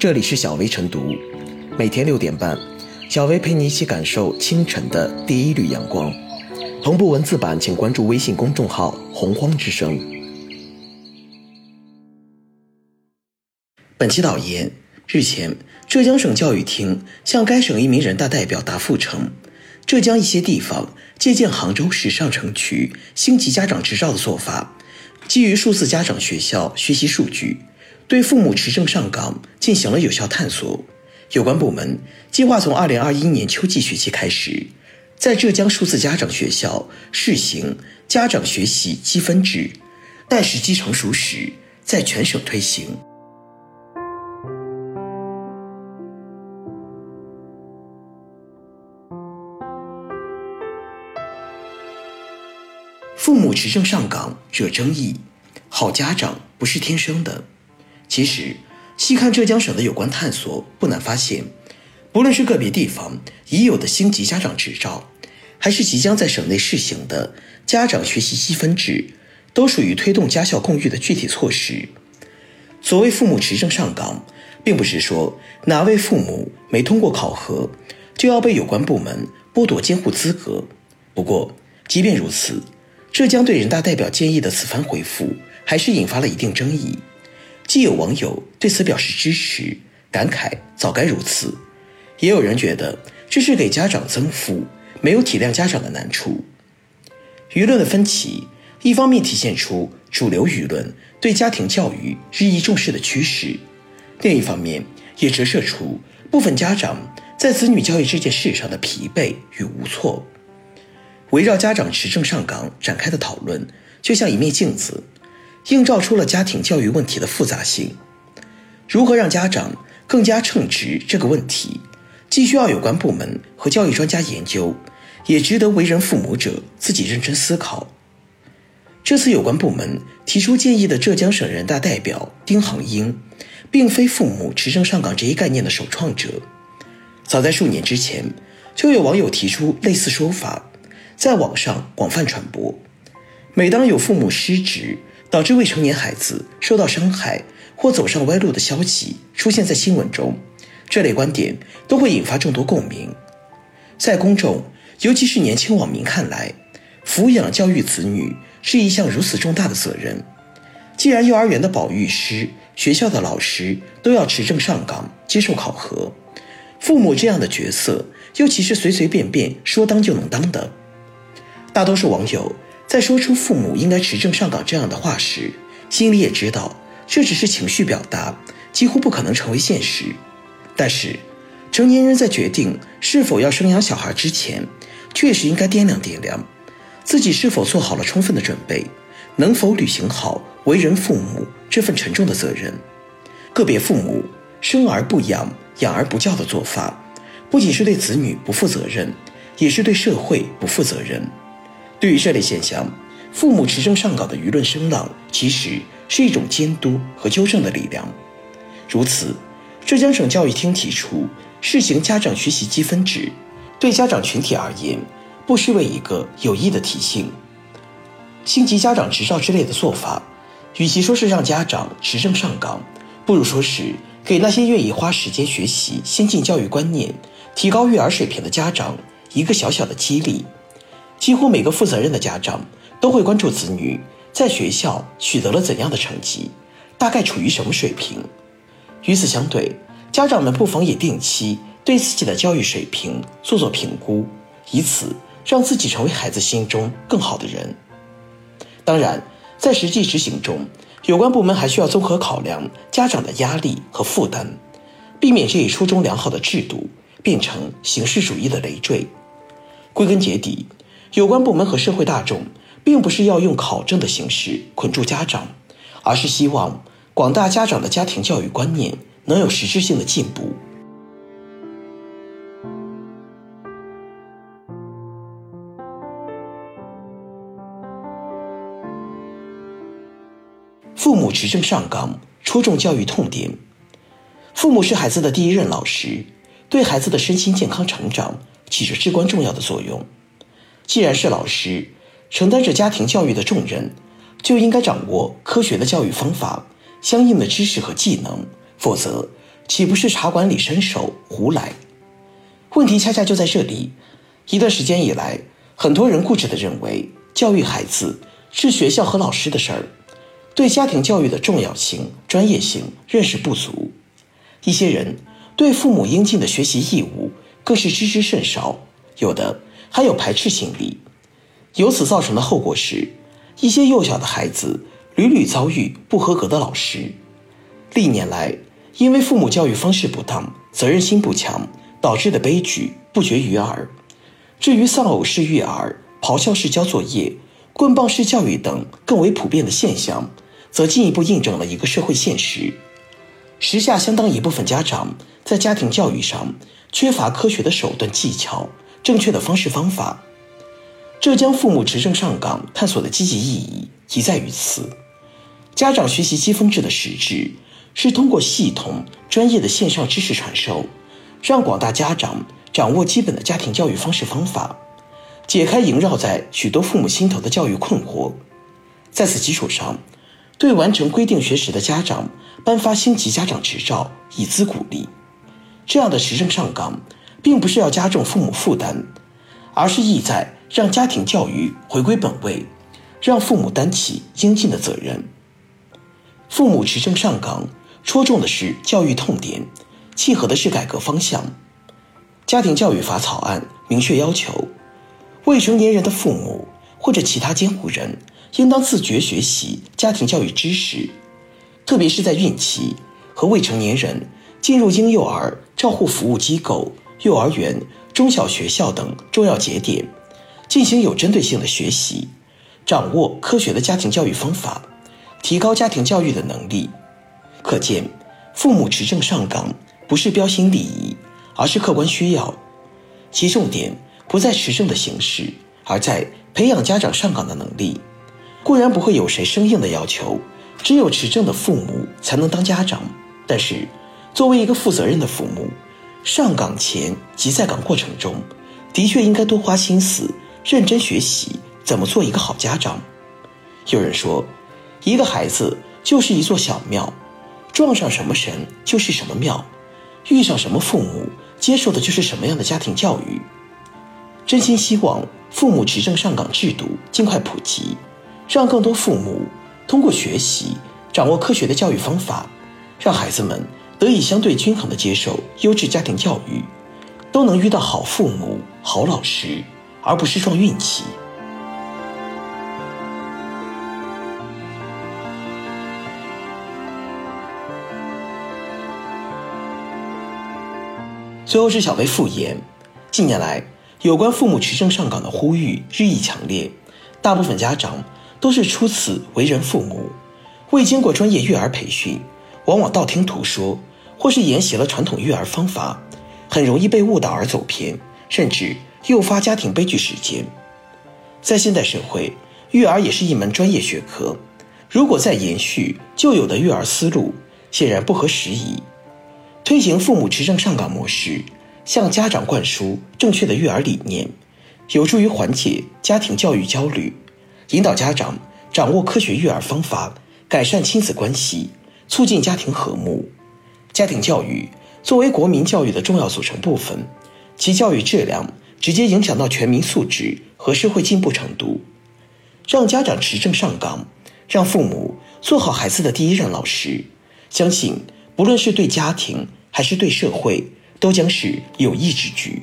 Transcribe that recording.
这里是小薇晨读，每天六点半，小薇陪你一起感受清晨的第一缕阳光。同步文字版，请关注微信公众号“洪荒之声”。本期导言：日前，浙江省教育厅向该省一名人大代表答复称，浙江一些地方借鉴杭州市上城区星级家长执照的做法，基于数字家长学校学习数据。对父母持证上岗进行了有效探索。有关部门计划从二零二一年秋季学期开始，在浙江数字家长学校试行家长学习积分制，待时机成熟时，在全省推行。父母持证上岗惹争议，好家长不是天生的。其实，细看浙江省的有关探索，不难发现，不论是个别地方已有的星级家长执照，还是即将在省内试行的家长学习积分制，都属于推动家校共育的具体措施。所谓父母持证上岗，并不是说哪位父母没通过考核，就要被有关部门剥夺监护资格。不过，即便如此，浙江对人大代表建议的此番回复，还是引发了一定争议。既有网友对此表示支持，感慨早该如此；也有人觉得这是给家长增负，没有体谅家长的难处。舆论的分歧，一方面体现出主流舆论对家庭教育日益重视的趋势，另一方面也折射出部分家长在子女教育这件事上的疲惫与无措。围绕家长持证上岗展开的讨论，就像一面镜子。映照出了家庭教育问题的复杂性。如何让家长更加称职这个问题，既需要有关部门和教育专家研究，也值得为人父母者自己认真思考。这次有关部门提出建议的浙江省人大代表丁航英，并非父母持证上岗这一概念的首创者。早在数年之前，就有网友提出类似说法，在网上广泛传播。每当有父母失职，导致未成年孩子受到伤害或走上歪路的消息出现在新闻中，这类观点都会引发众多共鸣。在公众，尤其是年轻网民看来，抚养教育子女是一项如此重大的责任。既然幼儿园的保育师、学校的老师都要持证上岗接受考核，父母这样的角色又岂是随随便便说当就能当的？大多数网友。在说出父母应该持证上岗这样的话时，心里也知道这只是情绪表达，几乎不可能成为现实。但是，成年人在决定是否要生养小孩之前，确实应该掂量掂量，自己是否做好了充分的准备，能否履行好为人父母这份沉重的责任。个别父母生而不养，养而不教的做法，不仅是对子女不负责任，也是对社会不负责任。对于这类现象，父母持证上岗的舆论声浪，其实是一种监督和纠正的力量。如此，浙江省教育厅提出试行家长学习积分制，对家长群体而言，不失为一个有益的提醒。星级家长执照之类的做法，与其说是让家长持证上岗，不如说是给那些愿意花时间学习先进教育观念、提高育儿水平的家长一个小小的激励。几乎每个负责任的家长都会关注子女在学校取得了怎样的成绩，大概处于什么水平。与此相对，家长们不妨也定期对自己的教育水平做做评估，以此让自己成为孩子心中更好的人。当然，在实际执行中，有关部门还需要综合考量家长的压力和负担，避免这一初衷良好的制度变成形式主义的累赘。归根结底。有关部门和社会大众，并不是要用考证的形式捆住家长，而是希望广大家长的家庭教育观念能有实质性的进步。父母持证上岗，戳中教育痛点。父母是孩子的第一任老师，对孩子的身心健康成长起着至关重要的作用。既然是老师，承担着家庭教育的重任，就应该掌握科学的教育方法、相应的知识和技能，否则岂不是茶馆里伸手胡来？问题恰恰就在这里。一段时间以来，很多人固执地认为，教育孩子是学校和老师的事儿，对家庭教育的重要性、专业性认识不足。一些人对父母应尽的学习义务更是知之甚少，有的还有排斥心理。由此造成的后果是，一些幼小的孩子屡屡遭遇不合格的老师。历年来，因为父母教育方式不当、责任心不强导致的悲剧不绝于耳。至于丧偶式育儿、咆哮式交作业、棍棒式教育等更为普遍的现象，则进一步印证了一个社会现实：时下相当一部分家长在家庭教育上缺乏科学的手段技巧、正确的方式方法。浙江父母持证上岗探索的积极意义即在于此。家长学习积分制的实质，是通过系统专业的线上知识传授，让广大家长。掌握基本的家庭教育方式方法，解开萦绕在许多父母心头的教育困惑。在此基础上，对完成规定学时的家长颁发星级家长执照，以资鼓励。这样的持证上岗，并不是要加重父母负担，而是意在让家庭教育回归本位，让父母担起应尽的责任。父母持证上岗，戳中的是教育痛点，契合的是改革方向。家庭教育法草案明确要求，未成年人的父母或者其他监护人应当自觉学习家庭教育知识，特别是在孕期和未成年人进入婴幼儿照护服务机构、幼儿园、中小学校等重要节点，进行有针对性的学习，掌握科学的家庭教育方法，提高家庭教育的能力。可见，父母持证上岗不是标新立异。而是客观需要，其重点不在持证的形式，而在培养家长上岗的能力。固然不会有谁生硬的要求，只有持证的父母才能当家长。但是，作为一个负责任的父母，上岗前及在岗过程中，的确应该多花心思，认真学习怎么做一个好家长。有人说，一个孩子就是一座小庙，撞上什么神就是什么庙，遇上什么父母。接受的就是什么样的家庭教育？真心希望父母持证上岗制度尽快普及，让更多父母通过学习掌握科学的教育方法，让孩子们得以相对均衡的接受优质家庭教育，都能遇到好父母、好老师，而不是撞运气。最后是小薇复言，近年来有关父母持证上岗的呼吁日益强烈，大部分家长都是初次为人父母，未经过专业育儿培训，往往道听途说，或是沿袭了传统育儿方法，很容易被误导而走偏，甚至诱发家庭悲剧事件。在现代社会，育儿也是一门专业学科，如果再延续旧有的育儿思路，显然不合时宜。推行父母持证上岗模式，向家长灌输正确的育儿理念，有助于缓解家庭教育焦虑，引导家长掌握科学育儿方法，改善亲子关系，促进家庭和睦。家庭教育作为国民教育的重要组成部分，其教育质量直接影响到全民素质和社会进步程度。让家长持证上岗，让父母做好孩子的第一任老师，相信不论是对家庭。还是对社会都将是有益之举。